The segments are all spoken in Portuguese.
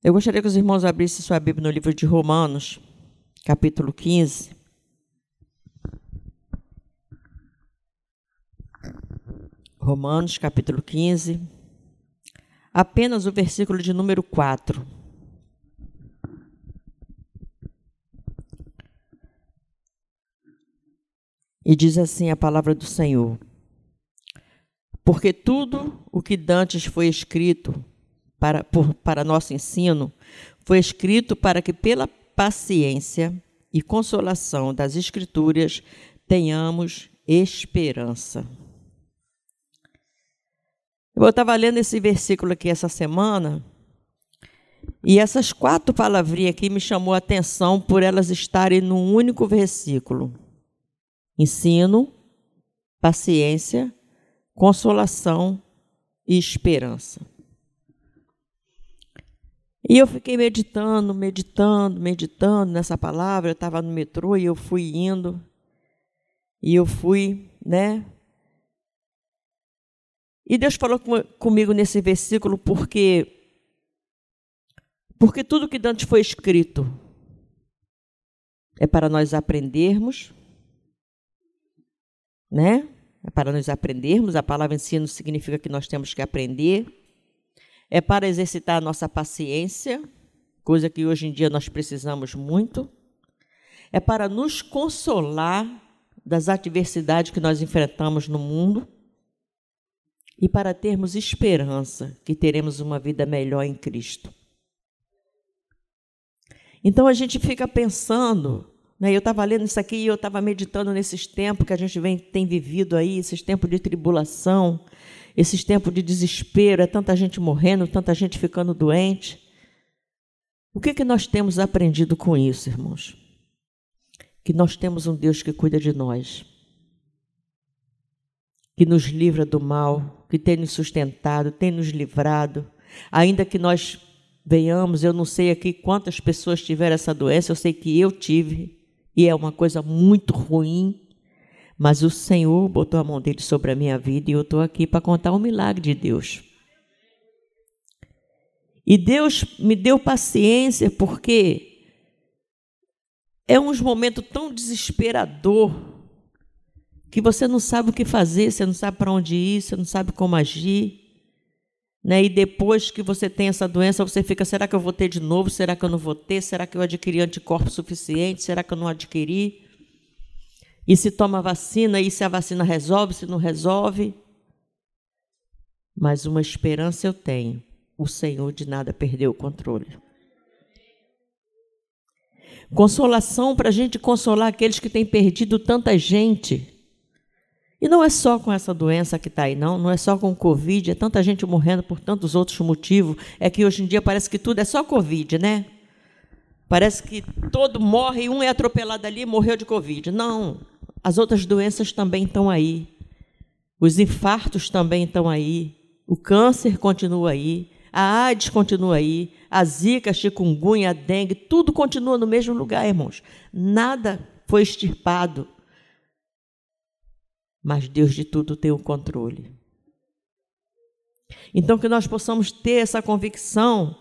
Eu gostaria que os irmãos abrissem sua Bíblia no livro de Romanos, capítulo 15. Romanos, capítulo 15. Apenas o versículo de número 4. E diz assim a palavra do Senhor: Porque tudo o que dantes foi escrito para, por, para nosso ensino, foi escrito para que, pela paciência e consolação das Escrituras, tenhamos esperança. Eu estava lendo esse versículo aqui essa semana, e essas quatro palavrinhas aqui me chamou a atenção por elas estarem num único versículo: ensino, paciência, consolação e esperança. E eu fiquei meditando, meditando, meditando nessa palavra. Eu estava no metrô e eu fui indo. E eu fui, né? E Deus falou com, comigo nesse versículo porque porque tudo que antes foi escrito é para nós aprendermos, né? É para nós aprendermos. A palavra ensino significa que nós temos que aprender é para exercitar a nossa paciência, coisa que hoje em dia nós precisamos muito, é para nos consolar das adversidades que nós enfrentamos no mundo. E para termos esperança que teremos uma vida melhor em Cristo. Então a gente fica pensando, né, eu estava lendo isso aqui e eu estava meditando nesses tempos que a gente vem, tem vivido aí, esses tempos de tribulação, esses tempos de desespero, é tanta gente morrendo, tanta gente ficando doente. O que, que nós temos aprendido com isso, irmãos? Que nós temos um Deus que cuida de nós, que nos livra do mal, que tem nos sustentado, tem nos livrado, ainda que nós venhamos, eu não sei aqui quantas pessoas tiveram essa doença, eu sei que eu tive, e é uma coisa muito ruim, mas o Senhor botou a mão dele sobre a minha vida e eu estou aqui para contar o milagre de Deus. E Deus me deu paciência porque é uns momentos tão desesperador que você não sabe o que fazer, você não sabe para onde ir, você não sabe como agir. Né? E depois que você tem essa doença, você fica: será que eu vou ter de novo? Será que eu não vou ter? Será que eu adquiri anticorpos suficientes? Será que eu não adquiri? E se toma vacina, e se a vacina resolve, se não resolve. Mas uma esperança eu tenho: o Senhor de nada perdeu o controle. Consolação para a gente consolar aqueles que têm perdido tanta gente. E não é só com essa doença que está aí, não. Não é só com Covid. É tanta gente morrendo por tantos outros motivos. É que hoje em dia parece que tudo é só Covid, né? Parece que todo morre e um é atropelado ali e morreu de Covid. Não. As outras doenças também estão aí. Os infartos também estão aí. O câncer continua aí. A AIDS continua aí. A zika, a chikungunya, a dengue, tudo continua no mesmo lugar, irmãos. Nada foi extirpado. Mas Deus de tudo tem o controle. Então que nós possamos ter essa convicção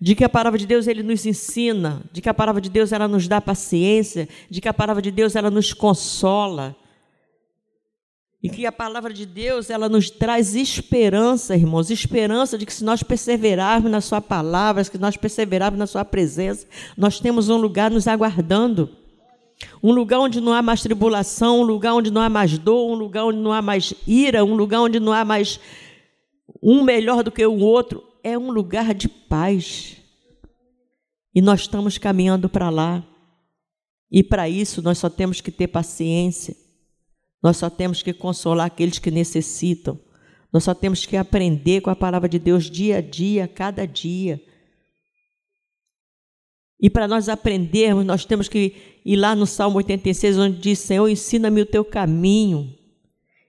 de que a palavra de Deus ele nos ensina, de que a palavra de Deus ela nos dá paciência, de que a palavra de Deus ela nos consola. E que a palavra de Deus ela nos traz esperança, irmãos, esperança de que se nós perseverarmos na sua palavra, se nós perseverarmos na sua presença, nós temos um lugar nos aguardando. Um lugar onde não há mais tribulação, um lugar onde não há mais dor, um lugar onde não há mais ira, um lugar onde não há mais um melhor do que o outro é um lugar de paz. E nós estamos caminhando para lá. E para isso nós só temos que ter paciência. Nós só temos que consolar aqueles que necessitam. Nós só temos que aprender com a palavra de Deus dia a dia, cada dia. E para nós aprendermos, nós temos que ir lá no Salmo 86, onde diz: Senhor, ensina-me o teu caminho,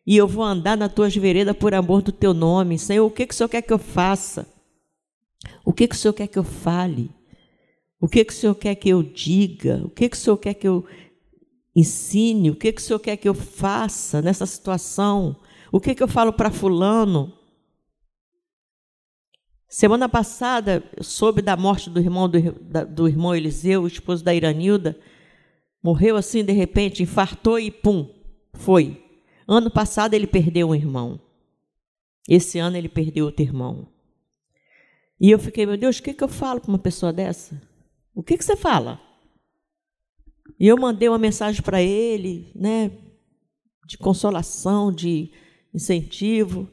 e eu vou andar nas tuas veredas por amor do teu nome. Senhor, o que, que o Senhor quer que eu faça? O que, que o Senhor quer que eu fale? O que, que o Senhor quer que eu diga? O que, que o Senhor quer que eu ensine? O que, que o Senhor quer que eu faça nessa situação? O que, que eu falo para Fulano? Semana passada, soube da morte do irmão do, do irmão Eliseu, esposo da Iranilda. Morreu assim de repente, infartou e pum, foi. Ano passado ele perdeu um irmão. Esse ano ele perdeu outro irmão. E eu fiquei, meu Deus, o que, que eu falo para uma pessoa dessa? O que, que você fala? E eu mandei uma mensagem para ele, né, de consolação, de incentivo.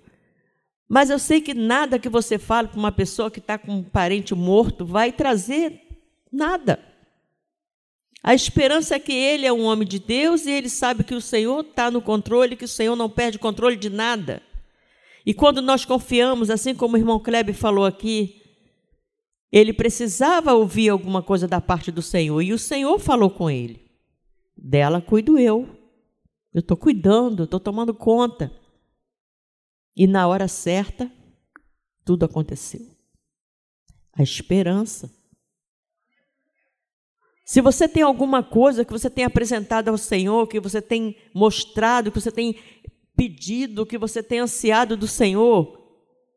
Mas eu sei que nada que você fale para uma pessoa que está com um parente morto vai trazer nada. A esperança é que ele é um homem de Deus e ele sabe que o Senhor está no controle, que o Senhor não perde controle de nada. E quando nós confiamos, assim como o irmão Kleber falou aqui, ele precisava ouvir alguma coisa da parte do Senhor e o Senhor falou com ele: Dela cuido eu. Eu estou cuidando, estou tomando conta. E na hora certa, tudo aconteceu. A esperança. Se você tem alguma coisa que você tem apresentado ao Senhor, que você tem mostrado, que você tem pedido, que você tem ansiado do Senhor,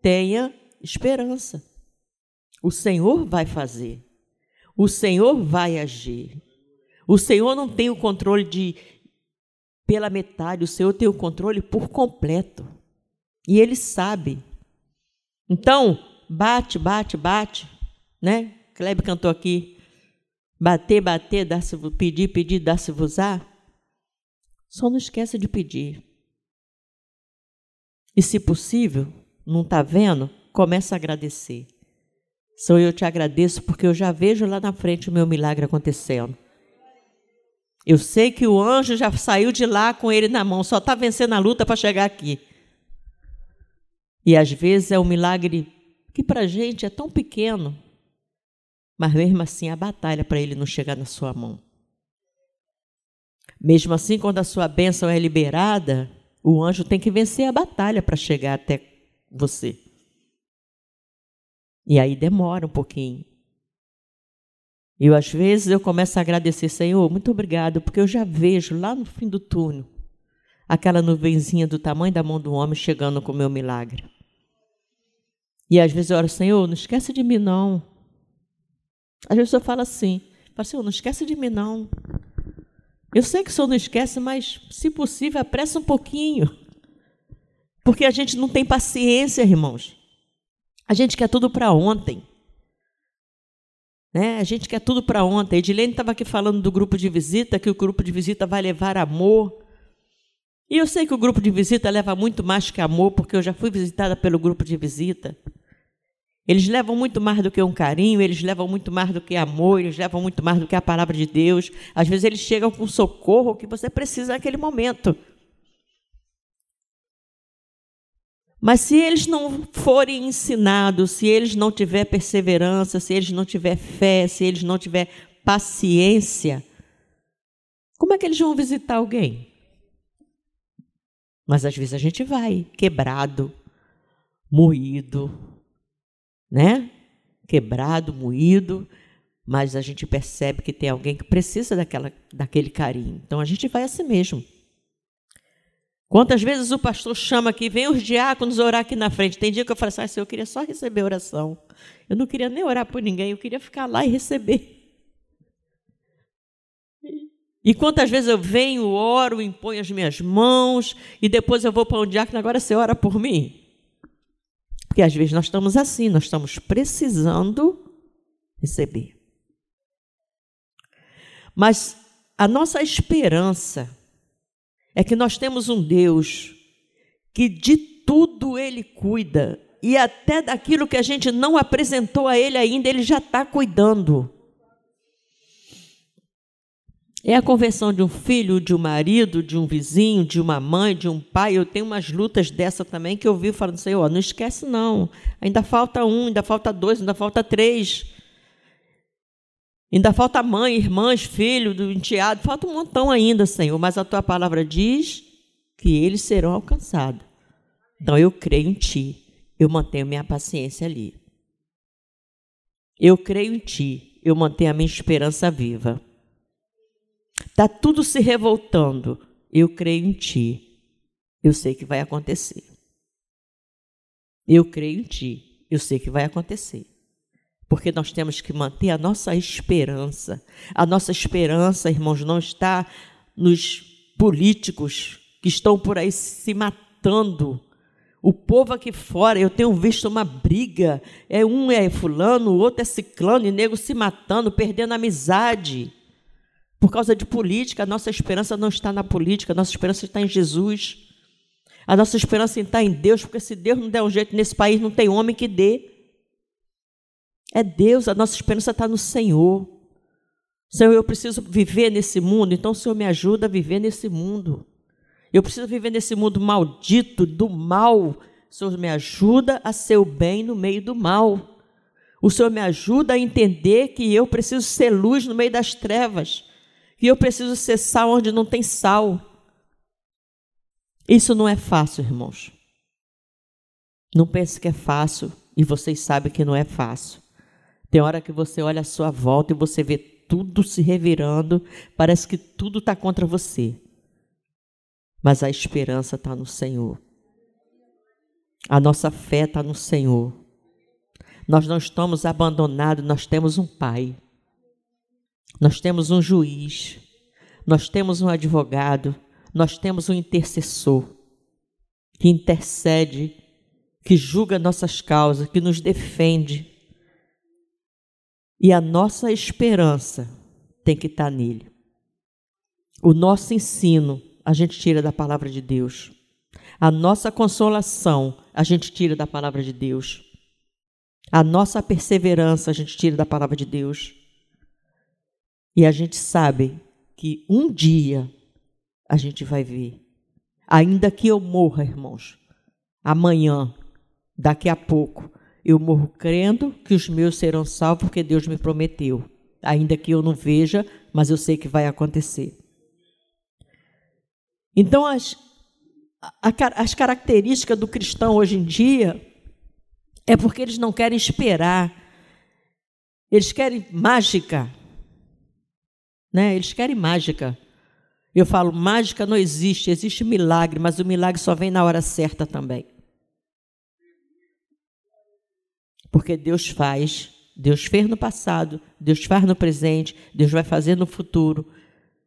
tenha esperança. O Senhor vai fazer. O Senhor vai agir. O Senhor não tem o controle de pela metade, o Senhor tem o controle por completo. E ele sabe. Então, bate, bate, bate, né? Kleber cantou aqui. Bater, bater, dar-se, pedir, pedir, dar-se-vos-á. Só não esqueça de pedir. E se possível, não está vendo? Começa a agradecer. Senhor, eu te agradeço porque eu já vejo lá na frente o meu milagre acontecendo. Eu sei que o anjo já saiu de lá com ele na mão, só está vencendo a luta para chegar aqui. E às vezes é um milagre que para a gente é tão pequeno, mas mesmo assim a batalha para ele não chegar na sua mão. Mesmo assim, quando a sua bênção é liberada, o anjo tem que vencer a batalha para chegar até você. E aí demora um pouquinho. E às vezes eu começo a agradecer, Senhor, muito obrigado, porque eu já vejo lá no fim do túnel aquela nuvenzinha do tamanho da mão do homem chegando com o meu milagre. E às vezes eu oro, Senhor, não esquece de mim não. Às vezes eu falo assim, Senhor, não esquece de mim não. Eu sei que o Senhor não esquece, mas se possível, apressa um pouquinho. Porque a gente não tem paciência, irmãos. A gente quer tudo para ontem. Né? A gente quer tudo para ontem. Edilene estava aqui falando do grupo de visita, que o grupo de visita vai levar amor. E eu sei que o grupo de visita leva muito mais que amor, porque eu já fui visitada pelo grupo de visita. Eles levam muito mais do que um carinho, eles levam muito mais do que amor, eles levam muito mais do que a palavra de Deus. Às vezes eles chegam com socorro que você precisa naquele momento. Mas se eles não forem ensinados, se eles não tiverem perseverança, se eles não tiverem fé, se eles não tiverem paciência, como é que eles vão visitar alguém? Mas às vezes a gente vai quebrado, moído, né? Quebrado, moído, mas a gente percebe que tem alguém que precisa daquela, daquele carinho. Então a gente vai assim mesmo. Quantas vezes o pastor chama aqui, vem os diáconos orar aqui na frente. Tem dia que eu falo assim, ah, eu queria só receber oração. Eu não queria nem orar por ninguém, eu queria ficar lá e receber. E quantas vezes eu venho, oro, imponho as minhas mãos e depois eu vou para um diácono, agora você ora por mim? Porque às vezes nós estamos assim, nós estamos precisando receber. Mas a nossa esperança é que nós temos um Deus que de tudo Ele cuida e até daquilo que a gente não apresentou a Ele ainda, Ele já está cuidando. É a conversão de um filho, de um marido, de um vizinho, de uma mãe, de um pai. Eu tenho umas lutas dessa também que eu vi falando assim: ó, não esquece não. Ainda falta um, ainda falta dois, ainda falta três. Ainda falta mãe, irmãs, filho, do enteado, falta um montão ainda, Senhor. Mas a tua palavra diz que eles serão alcançados. Então eu creio em ti. Eu mantenho minha paciência ali. Eu creio em ti. Eu mantenho a minha esperança viva. Está tudo se revoltando. Eu creio em ti. Eu sei que vai acontecer. Eu creio em ti. Eu sei que vai acontecer. Porque nós temos que manter a nossa esperança. A nossa esperança, irmãos, não está nos políticos que estão por aí se matando. O povo aqui fora, eu tenho visto uma briga. É um é fulano, o outro é ciclano, e nego se matando, perdendo amizade. Por causa de política, a nossa esperança não está na política, a nossa esperança está em Jesus. A nossa esperança está em Deus, porque se Deus não der um jeito nesse país, não tem homem que dê. É Deus, a nossa esperança está no Senhor. Senhor, eu preciso viver nesse mundo, então o Senhor me ajuda a viver nesse mundo. Eu preciso viver nesse mundo maldito, do mal. O Senhor me ajuda a ser o bem no meio do mal. O Senhor me ajuda a entender que eu preciso ser luz no meio das trevas, que eu preciso ser sal onde não tem sal. Isso não é fácil, irmãos. Não pense que é fácil e vocês sabem que não é fácil. Tem hora que você olha à sua volta e você vê tudo se revirando, parece que tudo está contra você. Mas a esperança está no Senhor. A nossa fé está no Senhor. Nós não estamos abandonados, nós temos um Pai. Nós temos um juiz. Nós temos um advogado. Nós temos um intercessor que intercede, que julga nossas causas, que nos defende. E a nossa esperança tem que estar nele. O nosso ensino a gente tira da palavra de Deus. A nossa consolação a gente tira da palavra de Deus. A nossa perseverança a gente tira da palavra de Deus. E a gente sabe que um dia a gente vai ver. Ainda que eu morra, irmãos, amanhã, daqui a pouco, eu morro crendo que os meus serão salvos porque Deus me prometeu. Ainda que eu não veja, mas eu sei que vai acontecer. Então, as, as características do cristão hoje em dia é porque eles não querem esperar, eles querem mágica. Né? Eles querem mágica. Eu falo, mágica não existe, existe milagre, mas o milagre só vem na hora certa também. Porque Deus faz, Deus fez no passado, Deus faz no presente, Deus vai fazer no futuro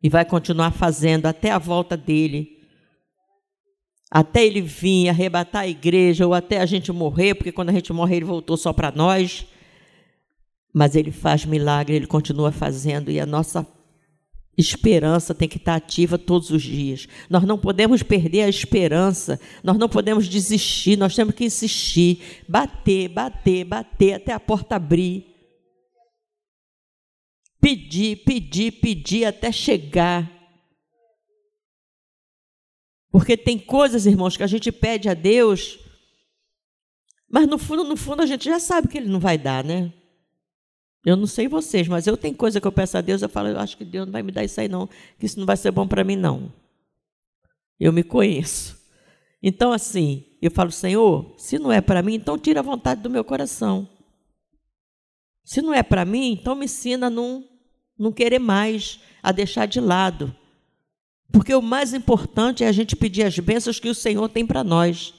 e vai continuar fazendo até a volta dele. Até ele vir arrebatar a igreja ou até a gente morrer, porque quando a gente morrer ele voltou só para nós. Mas ele faz milagre, ele continua fazendo e a nossa esperança tem que estar ativa todos os dias. Nós não podemos perder a esperança, nós não podemos desistir, nós temos que insistir, bater, bater, bater até a porta abrir. Pedir, pedir, pedir até chegar. Porque tem coisas, irmãos, que a gente pede a Deus, mas no fundo, no fundo, a gente já sabe que Ele não vai dar, né? Eu não sei vocês, mas eu tenho coisa que eu peço a Deus, eu falo, eu acho que Deus não vai me dar isso aí não, que isso não vai ser bom para mim não. Eu me conheço. Então assim, eu falo, Senhor, se não é para mim, então tira a vontade do meu coração. Se não é para mim, então me ensina a não, não querer mais, a deixar de lado. Porque o mais importante é a gente pedir as bênçãos que o Senhor tem para nós.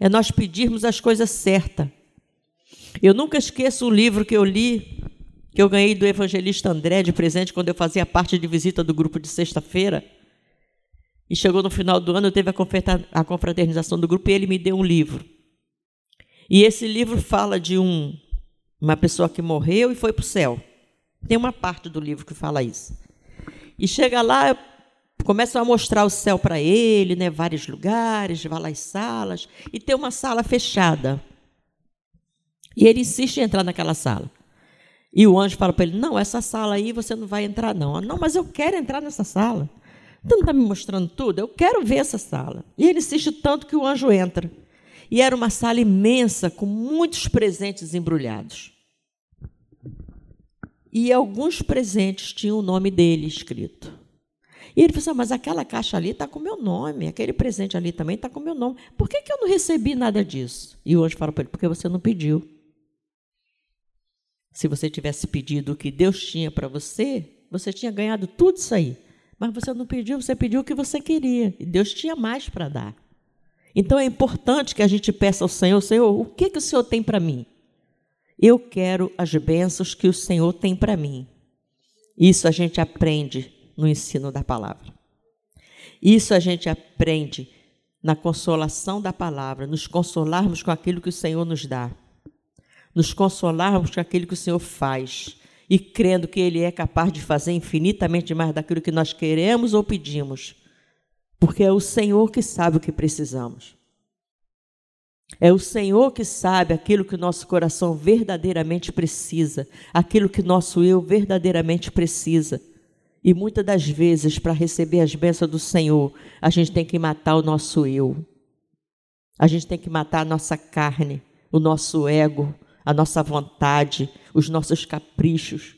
É nós pedirmos as coisas certas. Eu nunca esqueço o livro que eu li que eu ganhei do evangelista André de presente quando eu fazia parte de visita do grupo de sexta-feira. E chegou no final do ano, teve a confraternização do grupo e ele me deu um livro. E esse livro fala de um, uma pessoa que morreu e foi para o céu. Tem uma parte do livro que fala isso. E chega lá, começam a mostrar o céu para ele, né, vários lugares, várias salas, e tem uma sala fechada. E ele insiste em entrar naquela sala. E o anjo fala para ele: Não, essa sala aí você não vai entrar, não. Não, mas eu quero entrar nessa sala. Tu não está me mostrando tudo? Eu quero ver essa sala. E ele insiste tanto que o anjo entra. E era uma sala imensa, com muitos presentes embrulhados. E alguns presentes tinham o nome dele escrito. E ele falou assim: ah, Mas aquela caixa ali está com o meu nome, aquele presente ali também está com o meu nome. Por que, que eu não recebi nada disso? E o anjo fala para ele: Porque você não pediu. Se você tivesse pedido o que Deus tinha para você, você tinha ganhado tudo isso aí. Mas você não pediu, você pediu o que você queria. E Deus tinha mais para dar. Então é importante que a gente peça ao Senhor, Senhor, o que, que o Senhor tem para mim? Eu quero as bênçãos que o Senhor tem para mim. Isso a gente aprende no ensino da palavra. Isso a gente aprende na consolação da palavra, nos consolarmos com aquilo que o Senhor nos dá, nos consolarmos com aquilo que o Senhor faz e crendo que Ele é capaz de fazer infinitamente mais daquilo que nós queremos ou pedimos, porque é o Senhor que sabe o que precisamos. É o Senhor que sabe aquilo que o nosso coração verdadeiramente precisa, aquilo que nosso eu verdadeiramente precisa. E muitas das vezes, para receber as bênçãos do Senhor, a gente tem que matar o nosso eu. A gente tem que matar a nossa carne, o nosso ego, a nossa vontade, os nossos caprichos.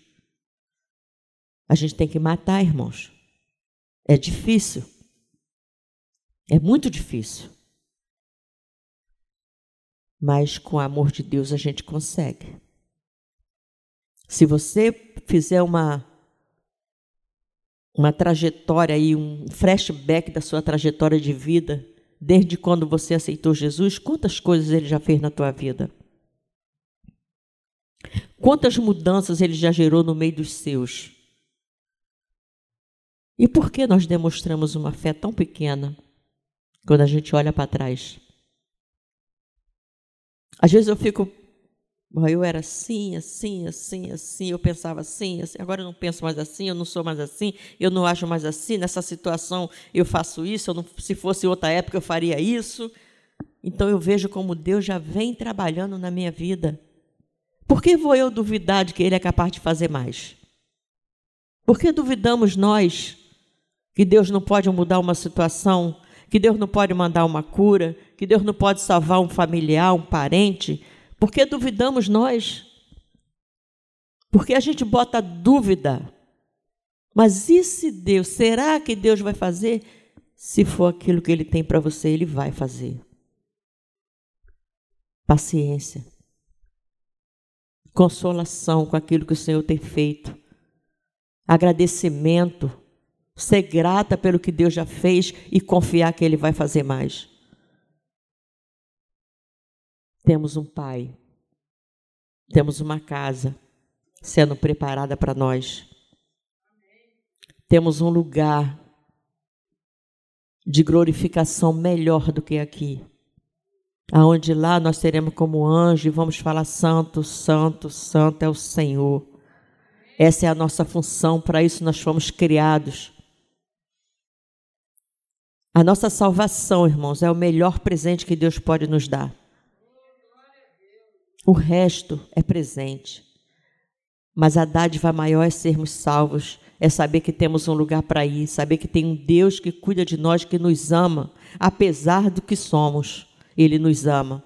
A gente tem que matar, irmãos. É difícil. É muito difícil. Mas com o amor de Deus a gente consegue. Se você fizer uma uma trajetória aí, um flashback da sua trajetória de vida, desde quando você aceitou Jesus, quantas coisas ele já fez na tua vida? Quantas mudanças ele já gerou no meio dos seus? E por que nós demonstramos uma fé tão pequena quando a gente olha para trás? Às vezes eu fico eu era assim, assim, assim, assim, eu pensava assim, assim, agora eu não penso mais assim, eu não sou mais assim, eu não acho mais assim, nessa situação eu faço isso, não, se fosse outra época eu faria isso. Então eu vejo como Deus já vem trabalhando na minha vida. Por que vou eu duvidar de que Ele é capaz de fazer mais? Por que duvidamos nós que Deus não pode mudar uma situação, que Deus não pode mandar uma cura, que Deus não pode salvar um familiar, um parente? Por que duvidamos nós? Porque a gente bota dúvida. Mas e se Deus, será que Deus vai fazer? Se for aquilo que Ele tem para você, Ele vai fazer. Paciência. Consolação com aquilo que o Senhor tem feito. Agradecimento. Ser grata pelo que Deus já fez e confiar que Ele vai fazer mais. Temos um Pai, temos uma casa sendo preparada para nós, temos um lugar de glorificação melhor do que aqui, aonde lá nós seremos como anjo e vamos falar: Santo, Santo, Santo é o Senhor. Essa é a nossa função, para isso nós fomos criados. A nossa salvação, irmãos, é o melhor presente que Deus pode nos dar. O resto é presente. Mas a dádiva maior é sermos salvos, é saber que temos um lugar para ir, saber que tem um Deus que cuida de nós, que nos ama, apesar do que somos, Ele nos ama.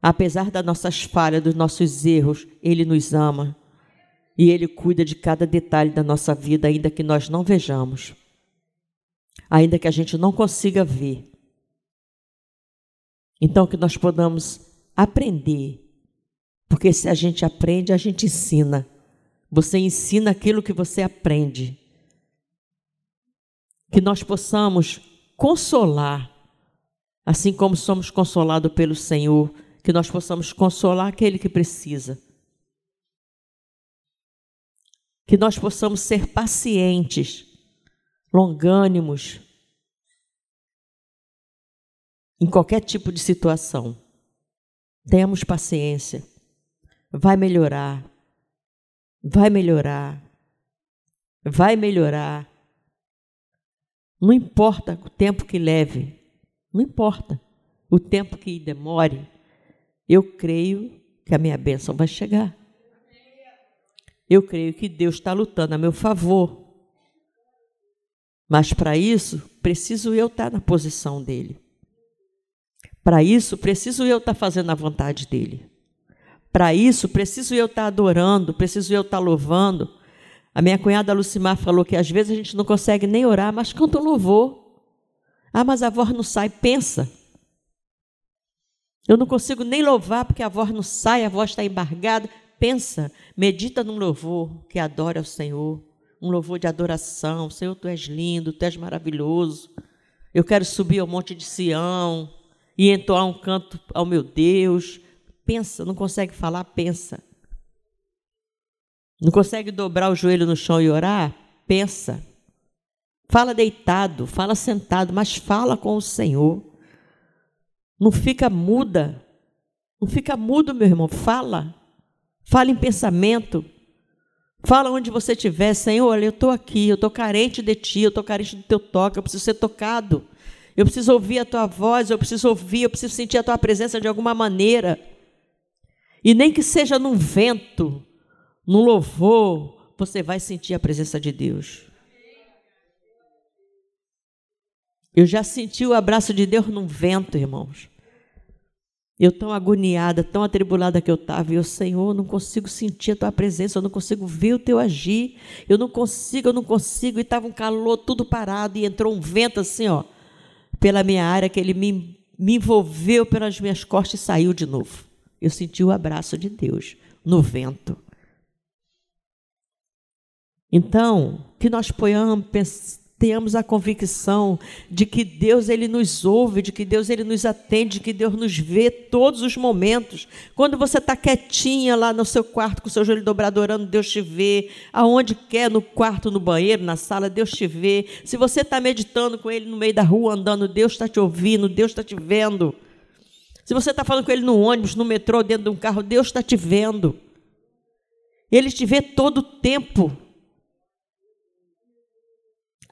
Apesar das nossas falhas, dos nossos erros, Ele nos ama. E Ele cuida de cada detalhe da nossa vida, ainda que nós não vejamos, ainda que a gente não consiga ver. Então, que nós podamos aprender porque se a gente aprende, a gente ensina. Você ensina aquilo que você aprende. Que nós possamos consolar, assim como somos consolados pelo Senhor, que nós possamos consolar aquele que precisa. Que nós possamos ser pacientes, longânimos, em qualquer tipo de situação. Tenhamos paciência vai melhorar, vai melhorar, vai melhorar. Não importa o tempo que leve, não importa o tempo que demore, eu creio que a minha bênção vai chegar. Eu creio que Deus está lutando a meu favor. Mas para isso, preciso eu estar na posição dele. Para isso, preciso eu estar fazendo a vontade dele. Para isso, preciso eu estar adorando, preciso eu estar louvando. A minha cunhada Lucimar falou que às vezes a gente não consegue nem orar, mas canta um louvor. Ah, mas a voz não sai, pensa. Eu não consigo nem louvar porque a voz não sai, a voz está embargada. Pensa, medita num louvor que adora ao Senhor, um louvor de adoração. Senhor, tu és lindo, tu és maravilhoso. Eu quero subir ao monte de Sião e entoar um canto ao meu Deus Pensa, não consegue falar, pensa. Não consegue dobrar o joelho no chão e orar? Pensa. Fala deitado, fala sentado, mas fala com o Senhor. Não fica muda. Não fica mudo, meu irmão. Fala. Fala em pensamento. Fala onde você estiver, Senhor, olha, eu estou aqui, eu estou carente de Ti, eu estou carente do Teu toque, eu preciso ser tocado. Eu preciso ouvir a Tua voz, eu preciso ouvir, eu preciso sentir a Tua presença de alguma maneira. E nem que seja num vento, num louvor, você vai sentir a presença de Deus. Eu já senti o abraço de Deus num vento, irmãos. Eu tão agoniada, tão atribulada que eu estava, e eu, Senhor, não consigo sentir a tua presença, eu não consigo ver o teu agir, eu não consigo, eu não consigo, e estava um calor tudo parado, e entrou um vento assim, ó, pela minha área, que ele me, me envolveu pelas minhas costas e saiu de novo. Eu senti o abraço de Deus no vento. Então, que nós ponhamos, tenhamos a convicção de que Deus ele nos ouve, de que Deus ele nos atende, de que Deus nos vê todos os momentos. Quando você está quietinha lá no seu quarto com o seu joelho dobrado orando, Deus te vê. Aonde quer, no quarto, no banheiro, na sala, Deus te vê. Se você está meditando com Ele no meio da rua andando, Deus está te ouvindo, Deus está te vendo. Se você está falando com Ele no ônibus, no metrô, dentro de um carro, Deus está te vendo. Ele te vê todo o tempo.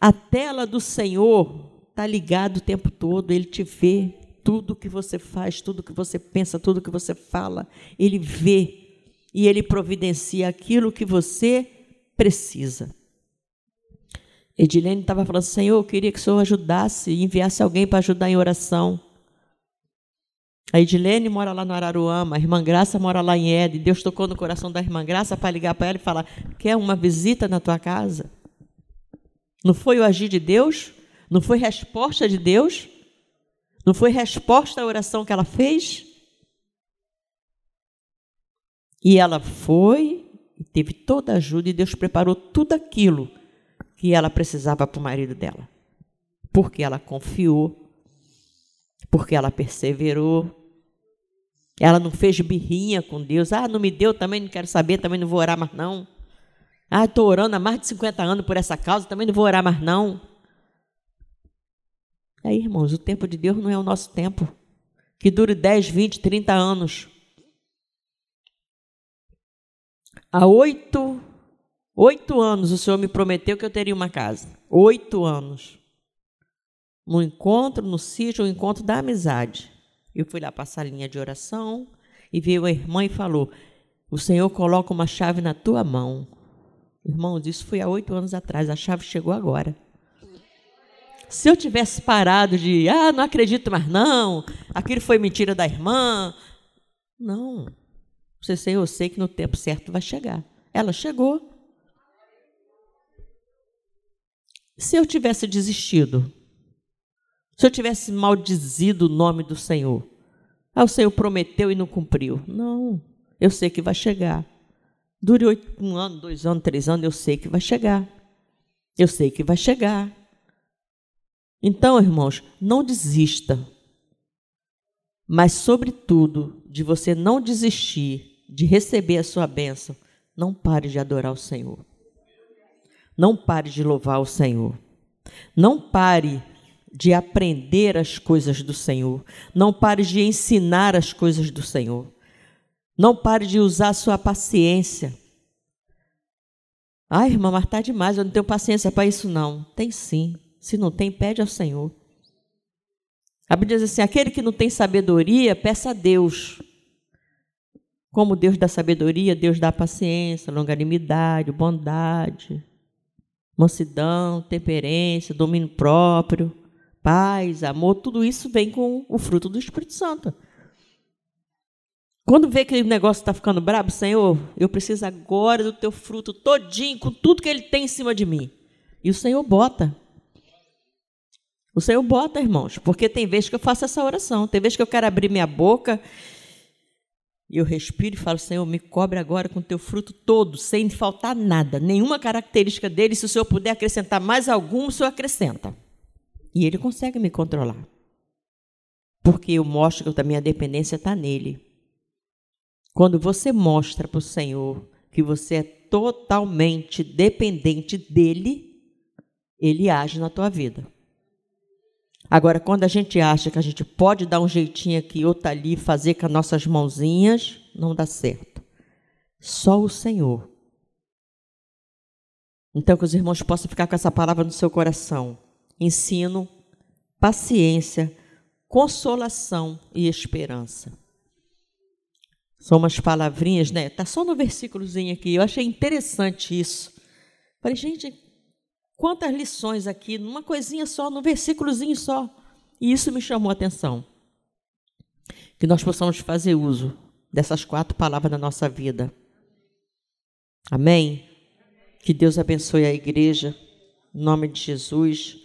A tela do Senhor está ligada o tempo todo, Ele te vê. Tudo que você faz, tudo que você pensa, tudo que você fala, Ele vê. E Ele providencia aquilo que você precisa. Edilene estava falando, Senhor, eu queria que o Senhor ajudasse, enviasse alguém para ajudar em oração. A Edilene mora lá no Araruama, a irmã Graça mora lá em Ed. Deus tocou no coração da irmã Graça para ligar para ela e falar: Quer uma visita na tua casa? Não foi o agir de Deus? Não foi resposta de Deus? Não foi resposta à oração que ela fez? E ela foi e teve toda a ajuda, e Deus preparou tudo aquilo que ela precisava para o marido dela. Porque ela confiou, porque ela perseverou, ela não fez birrinha com Deus. Ah, não me deu, também não quero saber, também não vou orar mais não. Ah, estou orando há mais de 50 anos por essa causa, também não vou orar mais não. Aí, irmãos, o tempo de Deus não é o nosso tempo. Que dure 10, 20, 30 anos. Há oito, oito anos o Senhor me prometeu que eu teria uma casa. Oito anos. No encontro, no sítio, o encontro da amizade. Eu fui lá passar a linha de oração e veio a irmã e falou: O Senhor coloca uma chave na tua mão. Irmãos, isso foi há oito anos atrás, a chave chegou agora. Se eu tivesse parado de, ah, não acredito mais não, aquilo foi mentira da irmã. Não. Você sei, eu sei que no tempo certo vai chegar. Ela chegou. Se eu tivesse desistido, se eu tivesse maldizido o nome do Senhor, ah, o Senhor prometeu e não cumpriu. Não, eu sei que vai chegar. Dure um ano, dois anos, três anos, eu sei que vai chegar. Eu sei que vai chegar. Então, irmãos, não desista. Mas, sobretudo, de você não desistir de receber a sua bênção, não pare de adorar o Senhor. Não pare de louvar o Senhor. Não pare de aprender as coisas do Senhor. Não pare de ensinar as coisas do Senhor. Não pare de usar sua paciência. Ai, irmã, mas está demais, eu não tenho paciência para isso, não. Tem sim. Se não tem, pede ao Senhor. A Bíblia diz assim: aquele que não tem sabedoria, peça a Deus. Como Deus dá sabedoria, Deus dá paciência, longanimidade, bondade, mansidão, temperência, domínio próprio, paz, amor, tudo isso vem com o fruto do Espírito Santo. Quando vê que o negócio está ficando brabo, Senhor, eu preciso agora do teu fruto todinho, com tudo que ele tem em cima de mim. E o Senhor bota. O Senhor bota, irmãos, porque tem vezes que eu faço essa oração, tem vezes que eu quero abrir minha boca e eu respiro e falo, Senhor, me cobre agora com teu fruto todo, sem faltar nada, nenhuma característica dele. Se o Senhor puder acrescentar mais algum, o Senhor acrescenta. E ele consegue me controlar. Porque eu mostro que a minha dependência está nele. Quando você mostra para o Senhor que você é totalmente dependente dele, ele age na tua vida. Agora, quando a gente acha que a gente pode dar um jeitinho aqui, outro ali, fazer com as nossas mãozinhas, não dá certo. Só o Senhor. Então, que os irmãos possam ficar com essa palavra no seu coração. Ensino, paciência, consolação e esperança. São umas palavrinhas, né? Tá só no versículozinho aqui. Eu achei interessante isso. Falei, gente, quantas lições aqui, numa coisinha só, num versículozinho só. E isso me chamou a atenção. Que nós possamos fazer uso dessas quatro palavras na nossa vida. Amém? Que Deus abençoe a igreja. Em nome de Jesus.